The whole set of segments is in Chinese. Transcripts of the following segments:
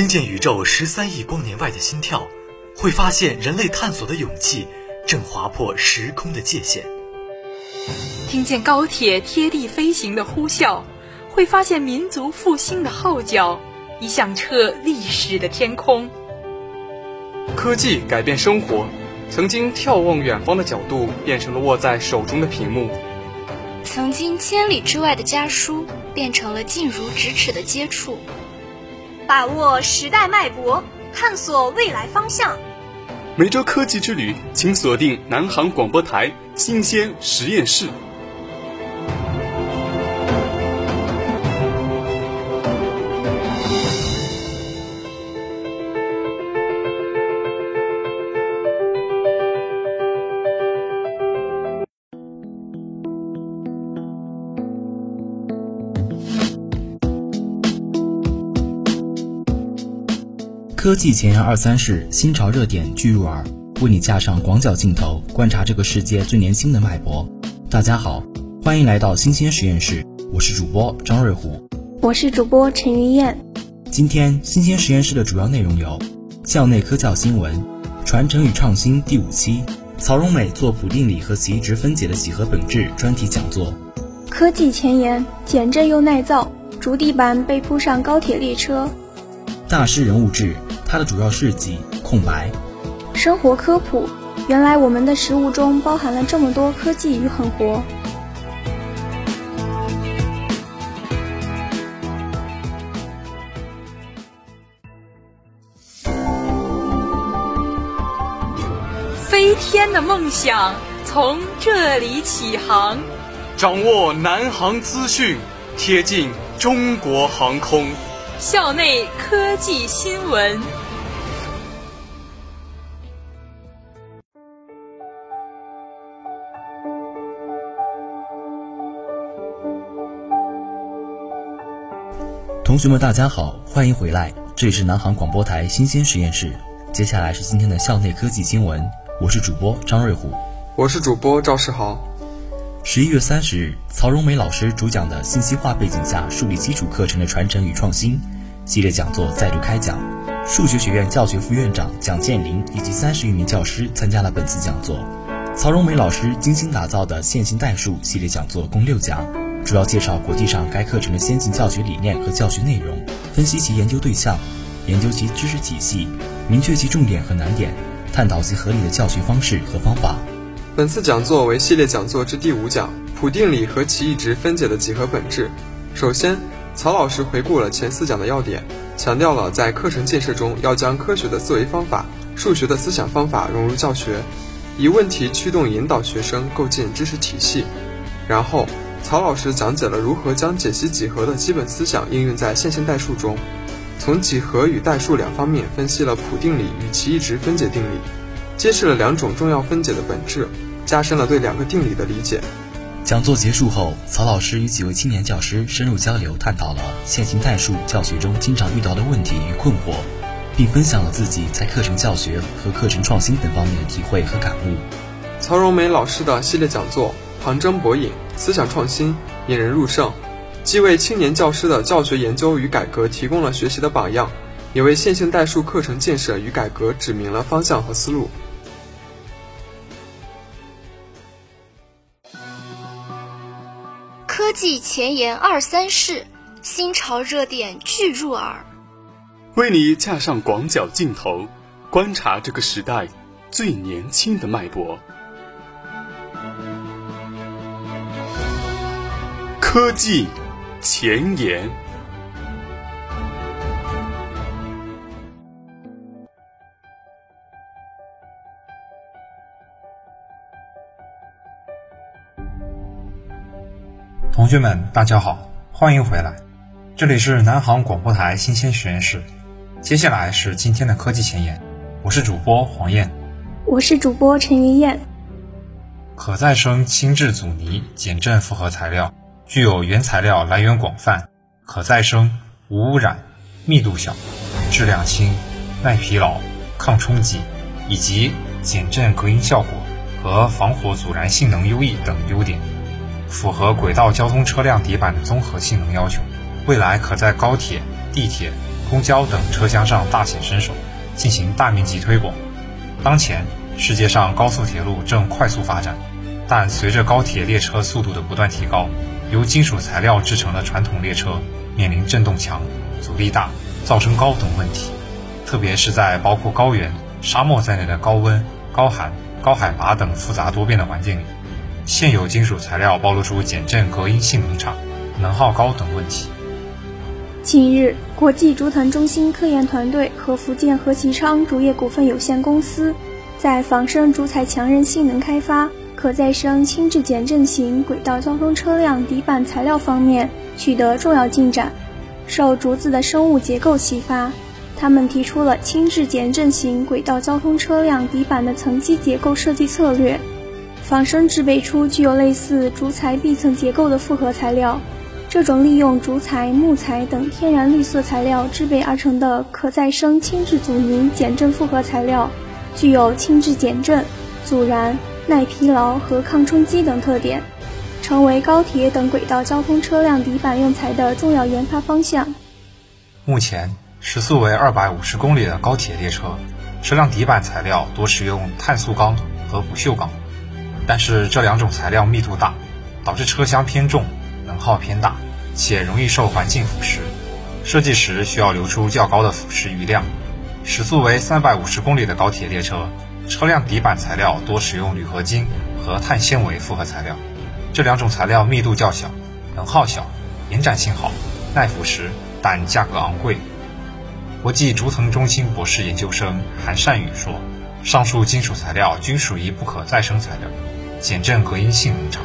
听见宇宙十三亿光年外的心跳，会发现人类探索的勇气正划破时空的界限。听见高铁贴地飞行的呼啸，会发现民族复兴的号角已响彻历史的天空。科技改变生活，曾经眺望远方的角度变成了握在手中的屏幕，曾经千里之外的家书变成了近如咫尺的接触。把握时代脉搏，探索未来方向。每周科技之旅，请锁定南航广播台新鲜实验室。科技前沿二三事，新潮热点聚入耳，为你架上广角镜头，观察这个世界最年轻的脉搏。大家好，欢迎来到新鲜实验室，我是主播张瑞虎，我是主播陈云燕。今天新鲜实验室的主要内容有：校内科教新闻、传承与创新第五期，曹荣美做普定理和奇异值分解的几何本质专题讲座；科技前沿，减震又耐造，竹地板被铺上高铁列车；大师人物志。它的主要事迹空白。生活科普，原来我们的食物中包含了这么多科技与狠活。飞天的梦想从这里起航，掌握南航资讯，贴近中国航空。校内科技新闻。同学们，大家好，欢迎回来，这里是南航广播台新鲜实验室。接下来是今天的校内科技新闻，我是主播张瑞虎，我是主播赵世豪。十一月三十日，曹荣梅老师主讲的信息化背景下树立基础课程的传承与创新系列讲座再度开讲。数学学院教学副院长蒋建林以及三十余名教师参加了本次讲座。曹荣梅老师精心打造的线性代数系列讲座共六讲，主要介绍国际上该课程的先进教学理念和教学内容，分析其研究对象，研究其知识体系，明确其重点和难点，探讨其合理的教学方式和方法。本次讲座为系列讲座之第五讲，普定理和奇异值分解的几何本质。首先，曹老师回顾了前四讲的要点，强调了在课程建设中要将科学的思维方法、数学的思想方法融入教学，以问题驱动引导学生构建知识体系。然后，曹老师讲解了如何将解析几何的基本思想应用在线性代数中，从几何与代数两方面分析了普定理与奇异值分解定理。揭示了两种重要分解的本质，加深了对两个定理的理解。讲座结束后，曹老师与几位青年教师深入交流，探讨了线性代数教学中经常遇到的问题与困惑，并分享了自己在课程教学和课程创新等方面的体会和感悟。曹荣梅老师的系列讲座旁征博引，思想创新，引人入胜，既为青年教师的教学研究与改革提供了学习的榜样，也为线性代数课程建设与改革指明了方向和思路。科技前沿二三事，新潮热点聚入耳，为你架上广角镜头，观察这个时代最年轻的脉搏。科技前沿。同学们，大家好，欢迎回来，这里是南航广播台新鲜实验室。接下来是今天的科技前沿，我是主播黄燕，我是主播陈云燕。可再生轻质阻尼减震复合材料具有原材料来源广泛、可再生、无污染、密度小、质量轻、耐疲劳、抗冲击，以及减震隔音效果和防火阻燃性能优异等优点。符合轨道交通车辆底板的综合性能要求，未来可在高铁、地铁、公交等车厢上大显身手，进行大面积推广。当前，世界上高速铁路正快速发展，但随着高铁列车速度的不断提高，由金属材料制成的传统列车面临震动强、阻力大、噪声高等问题，特别是在包括高原、沙漠在内的高温、高寒、高海拔等复杂多变的环境里，现有金属材料暴露出减震隔音性能差、能耗高等问题。近日，国际竹藤中心科研团队和福建和其昌竹业股份有限公司在仿生竹材强韧性能开发、可再生轻质减震型轨道交通车辆底板材料方面取得重要进展。受竹子的生物结构启发，他们提出了轻质减震型轨道交通车辆底板的层基结构设计策略，仿生制备出具有类似竹材壁层结构的复合材料。这种利用竹材、木材等天然绿色材料制备而成的可再生轻质阻尼减震复合材料，具有轻质减震、阻燃、耐疲劳和抗冲击等特点，成为高铁等轨道交通车辆底板用材的重要研发方向。目前，时速为二百五十公里的高铁列车，车辆底板材料多使用碳素钢和不锈钢，但是这两种材料密度大，导致车厢偏重。能耗偏大，且容易受环境腐蚀，设计时需要留出较高的腐蚀余量。时速为三百五十公里的高铁列车，车辆底板材料多使用铝合金和碳纤维复合材料，这两种材料密度较小，能耗小，延展性好，耐腐蚀，但价格昂贵。国际竹藤中心博士研究生韩善宇说：“上述金属材料均属于不可再生材料，减震隔音性能差。”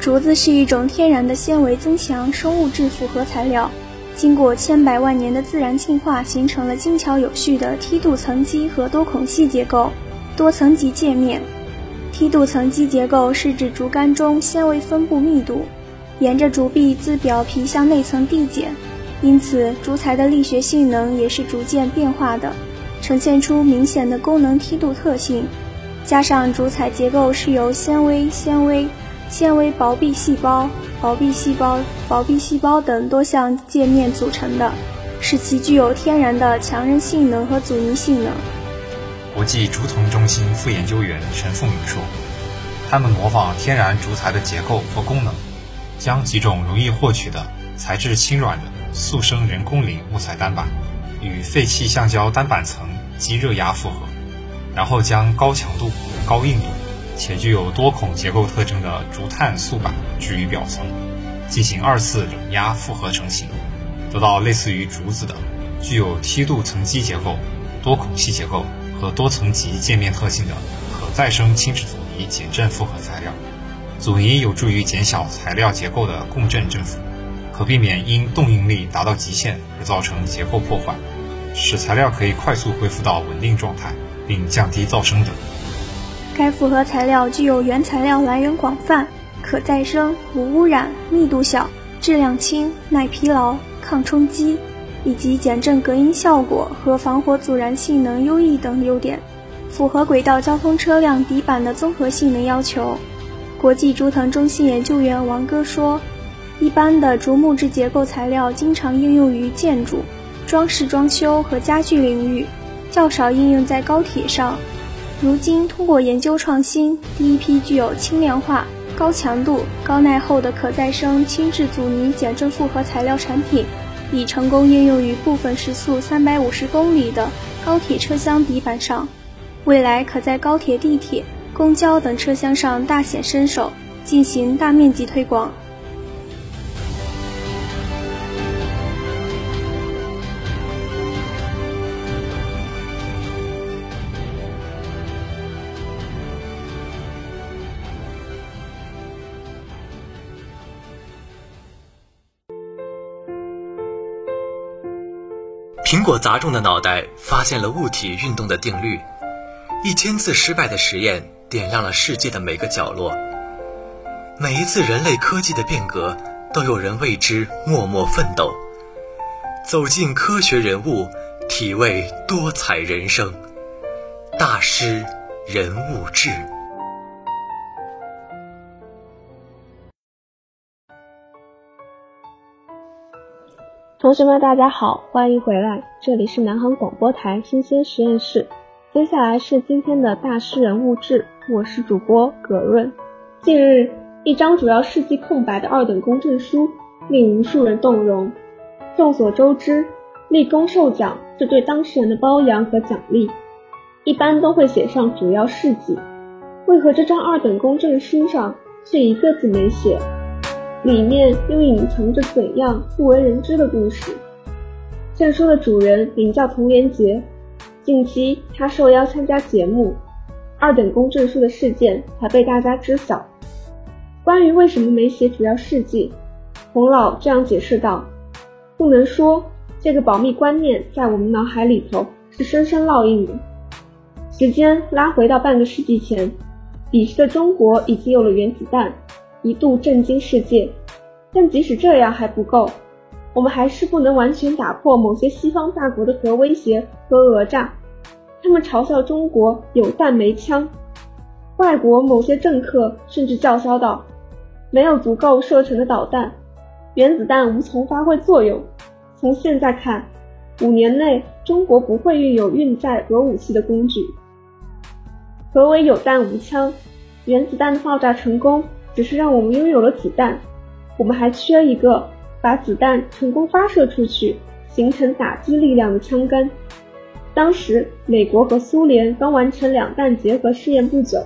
竹子是一种天然的纤维增强生物质复合材料，经过千百万年的自然进化，形成了精巧有序的梯度层基和多孔隙结构、多层级界面。梯度层基结构是指竹竿中纤维分布密度沿着竹壁自表皮向内层递减，因此竹材的力学性能也是逐渐变化的，呈现出明显的功能梯度特性。加上竹材结构是由纤维、纤维。纤维薄壁细胞、薄壁细胞、薄壁细胞等多项界面组成的，使其具有天然的强韧性能和阻尼性能。国际竹藤中心副研究员陈凤鸣说：“他们模仿天然竹材的结构和功能，将几种容易获取的、材质轻软的速生人工林木材单板与废弃橡胶单板层及热压复合，然后将高强度、高硬度。”且具有多孔结构特征的竹炭素板置于表层，进行二次冷压复合成型，得到类似于竹子的、具有梯度层基结构、多孔隙结构和多层级界面特性的可再生轻质阻尼减震复合材料。阻尼有助于减小材料结构的共振振幅，可避免因动应力达到极限而造成结构破坏，使材料可以快速恢复到稳定状态，并降低噪声等。该复合材料具有原材料来源广泛、可再生、无污染、密度小、质量轻、耐疲劳、抗冲击，以及减震隔音效果和防火阻燃性能优异等优点，符合轨道交通车辆底板的综合性能要求。国际竹藤中心研究员王哥说：“一般的竹木质结构材料经常应用于建筑、装饰装修和家具领域，较少应用在高铁上。”如今，通过研究创新，第一批具有轻量化、高强度、高耐候的可再生轻质阻尼减震复合材料产品，已成功应用于部分时速三百五十公里的高铁车厢底板上。未来可在高铁、地铁、公交等车厢上大显身手，进行大面积推广。苹果砸中的脑袋发现了物体运动的定律，一千次失败的实验点亮了世界的每个角落。每一次人类科技的变革，都有人为之默默奋斗。走进科学人物，体味多彩人生。大师人物志。同学们，大家好，欢迎回来，这里是南航广播台新鲜实验室。接下来是今天的大诗人物志，我是主播葛润。近日，一张主要事迹空白的二等公证书令无数人动容。众所周知，立功受奖是对当事人的褒扬和奖励，一般都会写上主要事迹。为何这张二等公证书上却一个字没写？里面又隐藏着怎样不为人知的故事？证书的主人名叫童连杰，近期他受邀参加节目，二等公证书的事件才被大家知晓。关于为什么没写主要事迹，童老这样解释道：“不能说，这个保密观念在我们脑海里头是深深烙印的。时间拉回到半个世纪前，彼时的中国已经有了原子弹。”一度震惊世界，但即使这样还不够，我们还是不能完全打破某些西方大国的核威胁和讹诈。他们嘲笑中国有弹没枪，外国某些政客甚至叫嚣道：“没有足够射程的导弹，原子弹无从发挥作用。”从现在看，五年内中国不会运有运载核武器的工具。何为有弹无枪？原子弹的爆炸成功。只是让我们拥有了子弹，我们还缺一个把子弹成功发射出去，形成打击力量的枪杆。当时美国和苏联刚完成两弹结合试验不久，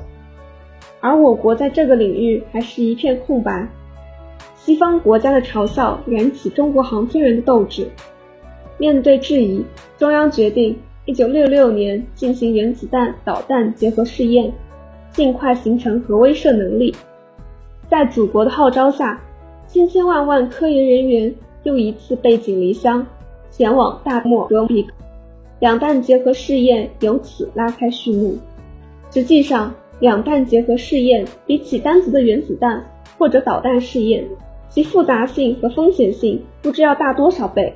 而我国在这个领域还是一片空白。西方国家的嘲笑燃起中国航天员的斗志。面对质疑，中央决定1966年进行原子弹导弹结合试验，尽快形成核威慑能力。在祖国的号召下，千千万万科研人员又一次背井离乡，前往大漠戈壁，两弹结合试验由此拉开序幕。实际上，两弹结合试验比起单独的原子弹或者导弹试验，其复杂性和风险性不知要大多少倍。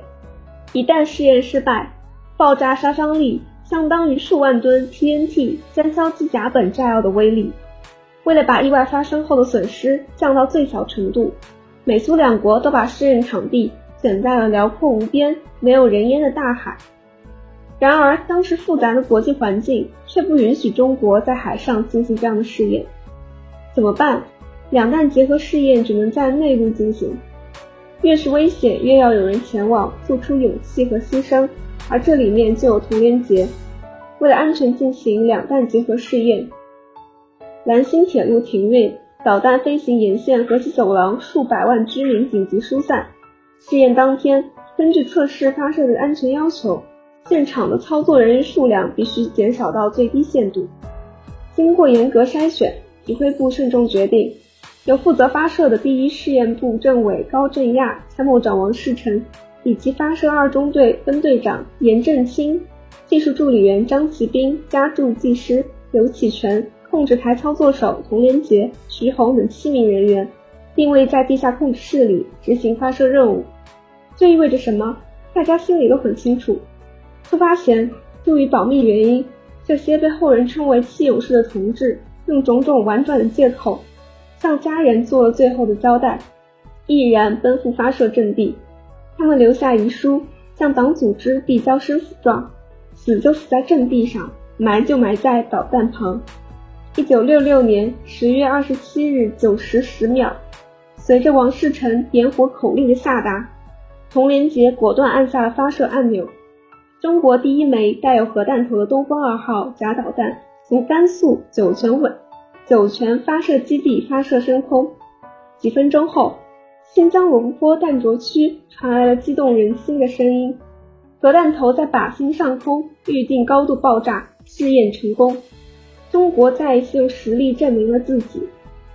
一旦试验失败，爆炸杀伤力相当于数万吨 TNT 三硝基甲苯炸药的威力。为了把意外发生后的损失降到最小程度，美苏两国都把试验场地选在了辽阔无边、没有人烟的大海。然而，当时复杂的国际环境却不允许中国在海上进行这样的试验。怎么办？两弹结合试验只能在内陆进行。越是危险，越要有人前往，付出勇气和牺牲。而这里面就有童连杰。为了安全进行两弹结合试验。兰新铁路停运，导弹飞行沿线和其走廊数百万居民紧急疏散。试验当天，根据测试发射的安全要求，现场的操作人员数量必须减少到最低限度。经过严格筛选，指挥部慎重决定，由负责发射的第一试验部政委高振亚、参谋长王世成，以及发射二中队分队长严振清、技术助理员张其兵、加助技师刘启全。控制台操作手童连杰、徐红等七名人员定位在地下控制室里执行发射任务。这意味着什么？大家心里都很清楚。出发前，出于保密原因，这些被后人称为“七勇士”的同志，用种种婉转的借口，向家人做了最后的交代，毅然奔赴发射阵地。他们留下遗书，向党组织递交生死状：死就死在阵地上，埋就埋在导弹旁。一九六六年十月二十七日九时十秒，随着王世臣点火口令的下达，童连杰果断按下了发射按钮。中国第一枚带有核弹头的东风二号假导弹从甘肃酒泉尾酒泉发射基地发射升空。几分钟后，新疆龙坡弹着区传来了激动人心的声音：核弹头在靶心上空预定高度爆炸，试验成功。中国再一次用实力证明了自己，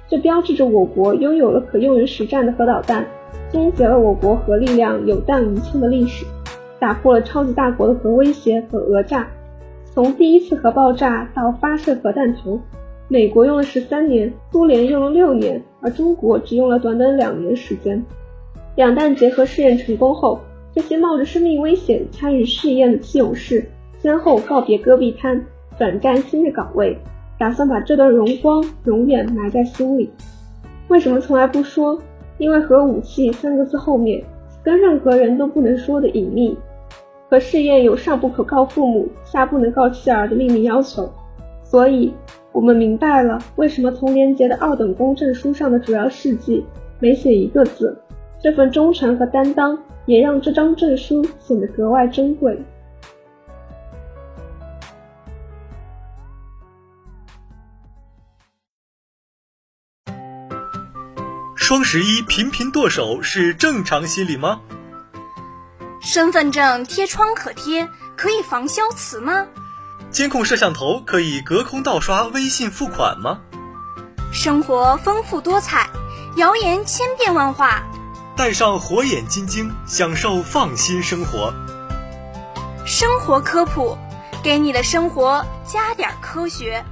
这标志着我国拥有了可用于实战的核导弹，终结了我国核力量有弹无枪的历史，打破了超级大国的核威胁和讹诈。从第一次核爆炸到发射核弹头，美国用了十三年，苏联用了六年，而中国只用了短短两年时间。两弹结合试验成功后，这些冒着生命危险参与试验的七勇士先后告别戈壁滩。转战新的岗位，打算把这段荣光永远埋在心里。为什么从来不说？因为核武器三个字后面跟任何人都不能说的隐秘。和试验有上不可告父母，下不能告妻儿的秘密要求。所以，我们明白了为什么童连杰的二等功证书上的主要事迹没写一个字。这份忠诚和担当，也让这张证书显得格外珍贵。双十一频频剁手是正常心理吗？身份证贴窗可贴，可以防消磁吗？监控摄像头可以隔空盗刷微信付款吗？生活丰富多彩，谣言千变万化。戴上火眼金睛，享受放心生活。生活科普，给你的生活加点科学。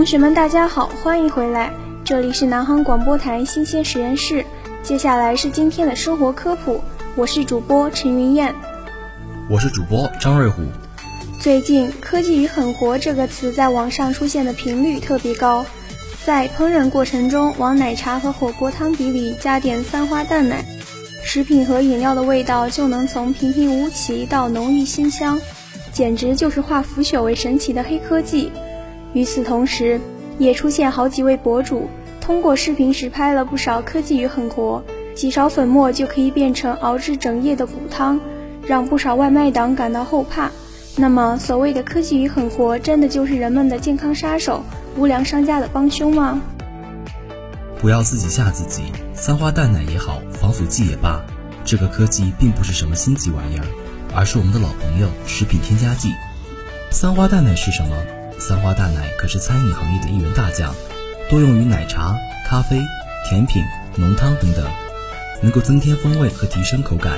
同学们，大家好，欢迎回来，这里是南航广播台新鲜实验室。接下来是今天的生活科普，我是主播陈云燕，我是主播张瑞虎。最近“科技与狠活”这个词在网上出现的频率特别高，在烹饪过程中往奶茶和火锅汤底里加点三花淡奶，食品和饮料的味道就能从平平无奇到浓郁鲜香，简直就是化腐朽为神奇的黑科技。与此同时，也出现好几位博主通过视频实拍了不少科技与狠活，几勺粉末就可以变成熬制整夜的骨汤，让不少外卖党感到后怕。那么，所谓的科技与狠活，真的就是人们的健康杀手、无良商家的帮凶吗？不要自己吓自己，三花淡奶也好，防腐剂也罢，这个科技并不是什么新奇玩意儿，而是我们的老朋友——食品添加剂。三花淡奶是什么？三花淡奶可是餐饮行业的一员大将，多用于奶茶、咖啡、甜品、浓汤等等，能够增添风味和提升口感。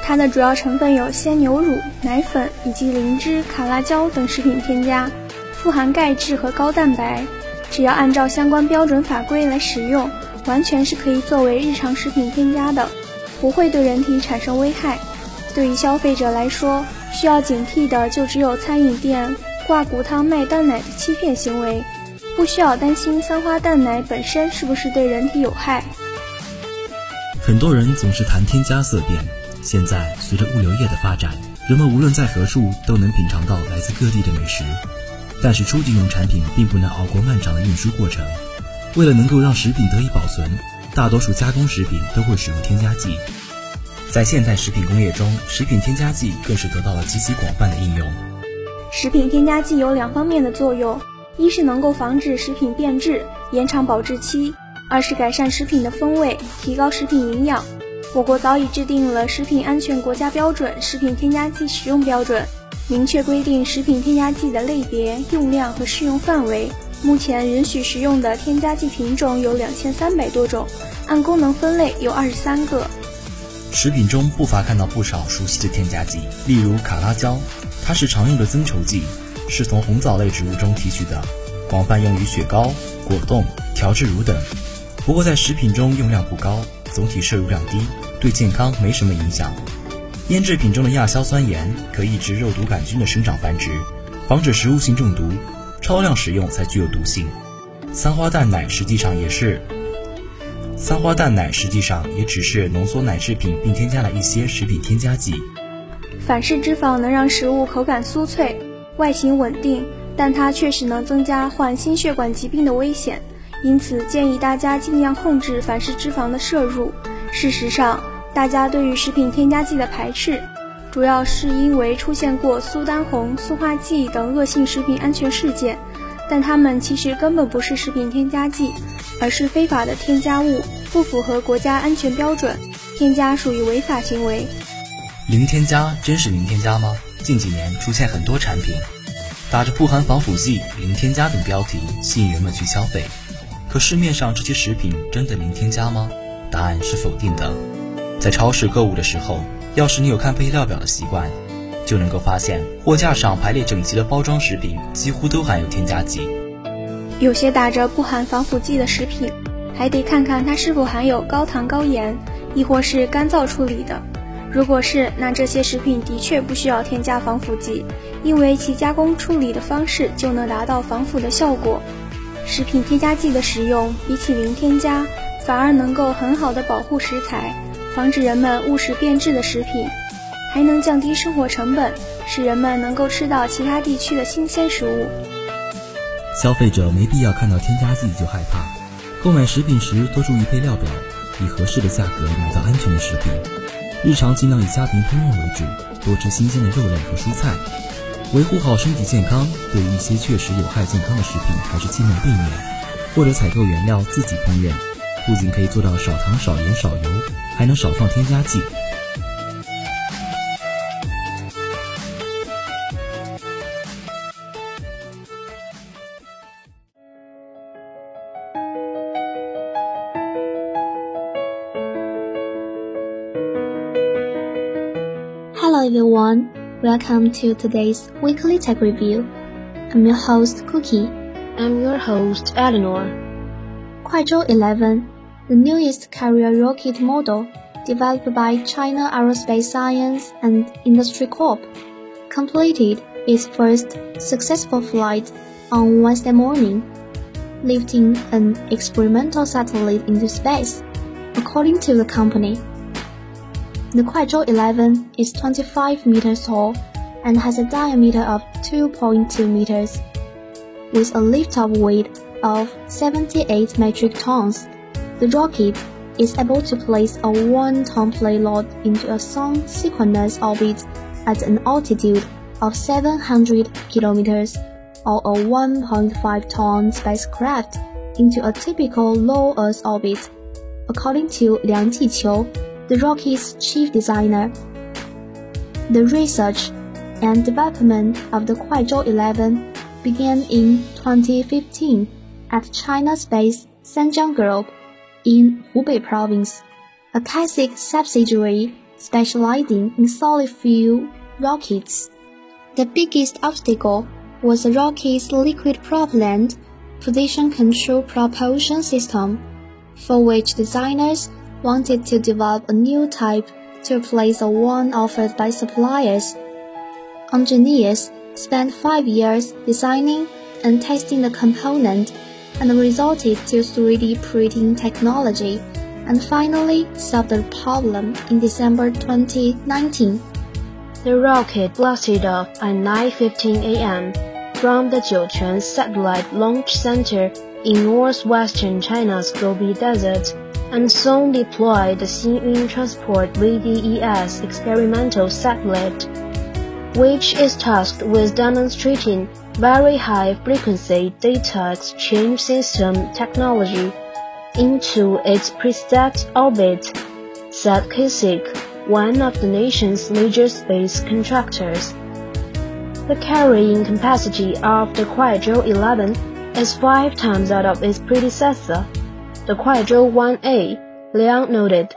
它的主要成分有鲜牛乳、奶粉以及灵芝、卡拉胶等食品添加，富含钙质和高蛋白。只要按照相关标准法规来使用，完全是可以作为日常食品添加的，不会对人体产生危害。对于消费者来说，需要警惕的就只有餐饮店。挂骨汤卖蛋奶的欺骗行为，不需要担心三花淡奶本身是不是对人体有害。很多人总是谈添加色变，现在随着物流业的发展，人们无论在何处都能品尝到来自各地的美食。但是初级农产品并不能熬过漫长的运输过程，为了能够让食品得以保存，大多数加工食品都会使用添加剂。在现代食品工业中，食品添加剂更是得到了极其广泛的应用。食品添加剂有两方面的作用，一是能够防止食品变质、延长保质期；二是改善食品的风味，提高食品营养。我国早已制定了《食品安全国家标准》《食品添加剂使用标准》，明确规定食品添加剂的类别、用量和适用范围。目前允许食用的添加剂品种有两千三百多种，按功能分类有二十三个。食品中不乏看到不少熟悉的添加剂，例如卡拉胶。它是常用的增稠剂，是从红枣类植物中提取的，广泛用于雪糕、果冻、调制乳等。不过在食品中用量不高，总体摄入量低，对健康没什么影响。腌制品中的亚硝酸盐可抑制肉毒杆菌的生长繁殖，防止食物性中毒，超量使用才具有毒性。三花淡奶实际上也是，三花淡奶实际上也只是浓缩奶制品并添加了一些食品添加剂。反式脂肪能让食物口感酥脆、外形稳定，但它确实能增加患心血管疾病的危险，因此建议大家尽量控制反式脂肪的摄入。事实上，大家对于食品添加剂的排斥，主要是因为出现过苏丹红、塑化剂等恶性食品安全事件，但它们其实根本不是食品添加剂，而是非法的添加物，不符合国家安全标准，添加属于违法行为。零添加真是零添加吗？近几年出现很多产品，打着不含防腐剂、零添加等标题，吸引人们去消费。可市面上这些食品真的零添加吗？答案是否定的。在超市购物的时候，要是你有看配料表的习惯，就能够发现货架上排列整齐的包装食品几乎都含有添加剂。有些打着不含防腐剂的食品，还得看看它是否含有高糖高盐，亦或是干燥处理的。如果是，那这些食品的确不需要添加防腐剂，因为其加工处理的方式就能达到防腐的效果。食品添加剂的使用比起零添加，反而能够很好的保护食材，防止人们误食变质的食品，还能降低生活成本，使人们能够吃到其他地区的新鲜食物。消费者没必要看到添加剂就害怕，购买食品时多注意配料表，以合适的价格买到安全的食品。日常尽量以家庭烹饪为主，多吃新鲜的肉类和蔬菜，维护好身体健康。对于一些确实有害健康的食品，还是尽量避免，或者采购原料自己烹饪，不仅可以做到少糖、少盐、少油，还能少放添加剂。Welcome to today's weekly tech review. I'm your host Cookie. I'm your host Eleanor. Kuaizhou 11, the newest carrier rocket model developed by China Aerospace Science and Industry Corp, completed its first successful flight on Wednesday morning, lifting an experimental satellite into space, according to the company. The Kuaizhou 11 is 25 meters tall and has a diameter of 2.2 meters. With a lift-off weight of 78 metric tons, the rocket is able to place a 1-ton payload into a sun-synchronous orbit at an altitude of 700 kilometers, or a 1.5-ton spacecraft into a typical low Earth orbit, according to Liang Jiqiu, the rocket's chief designer. The research and development of the Kuaizhou 11 began in 2015 at China Space Sanjiang Group in Hubei Province, a CASIC subsidiary specializing in solid fuel rockets. The biggest obstacle was the rocket's liquid propellant position control propulsion system, for which designers wanted to develop a new type to replace the one offered by suppliers. Engineers spent five years designing and testing the component and resorted to 3D printing technology and finally solved the problem in December 2019. The rocket blasted off at 9:15 a.m. from the Jiuquan Satellite Launch Center in northwestern China's Gobi Desert and soon deployed the Xingyun Transport VDES experimental satellite, which is tasked with demonstrating very high frequency data exchange system technology into its preset orbit, said CASIC, one of the nation's major space contractors. The carrying capacity of the Kuaizhou 11 is five times that of its predecessor, the Kuaizhou 1A, Liang noted.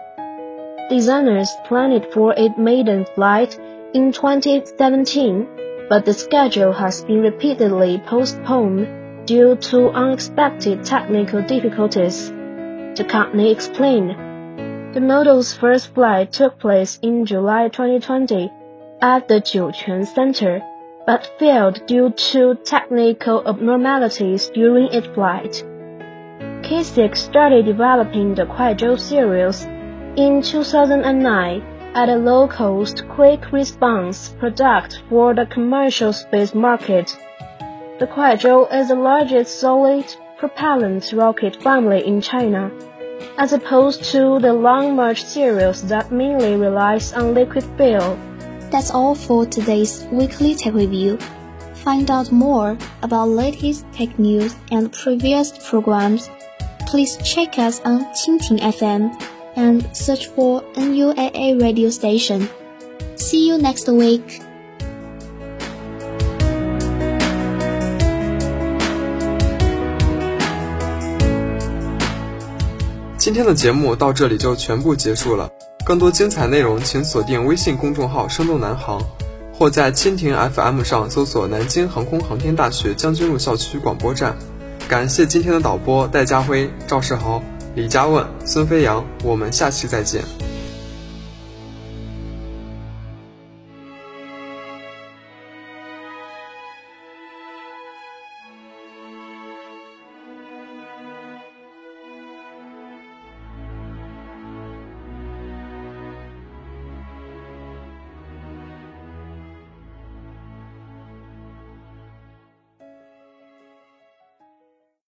Designers planned for its maiden flight in 2017, but the schedule has been repeatedly postponed due to unexpected technical difficulties. The company explained. The model's first flight took place in July 2020 at the Jiuquan Center, but failed due to technical abnormalities during its flight. CASIC started developing the Kuaizhou series in 2009 at a low-cost, quick-response product for the commercial space market. The Kuaizhou is the largest solid propellant rocket family in China, as opposed to the Long March series that mainly relies on liquid fuel. That's all for today's weekly tech review. Find out more about latest tech news and previous programs. please check us on 蜻蜓 fm and search for nuaa radio station see you next week 今天的节目到这里就全部结束了更多精彩内容请锁定微信公众号生动南航或在蜻蜓 fm 上搜索南京航空航天大学将军路校区广播站感谢今天的导播戴家辉赵世豪李家问孙飞扬我们下期再见。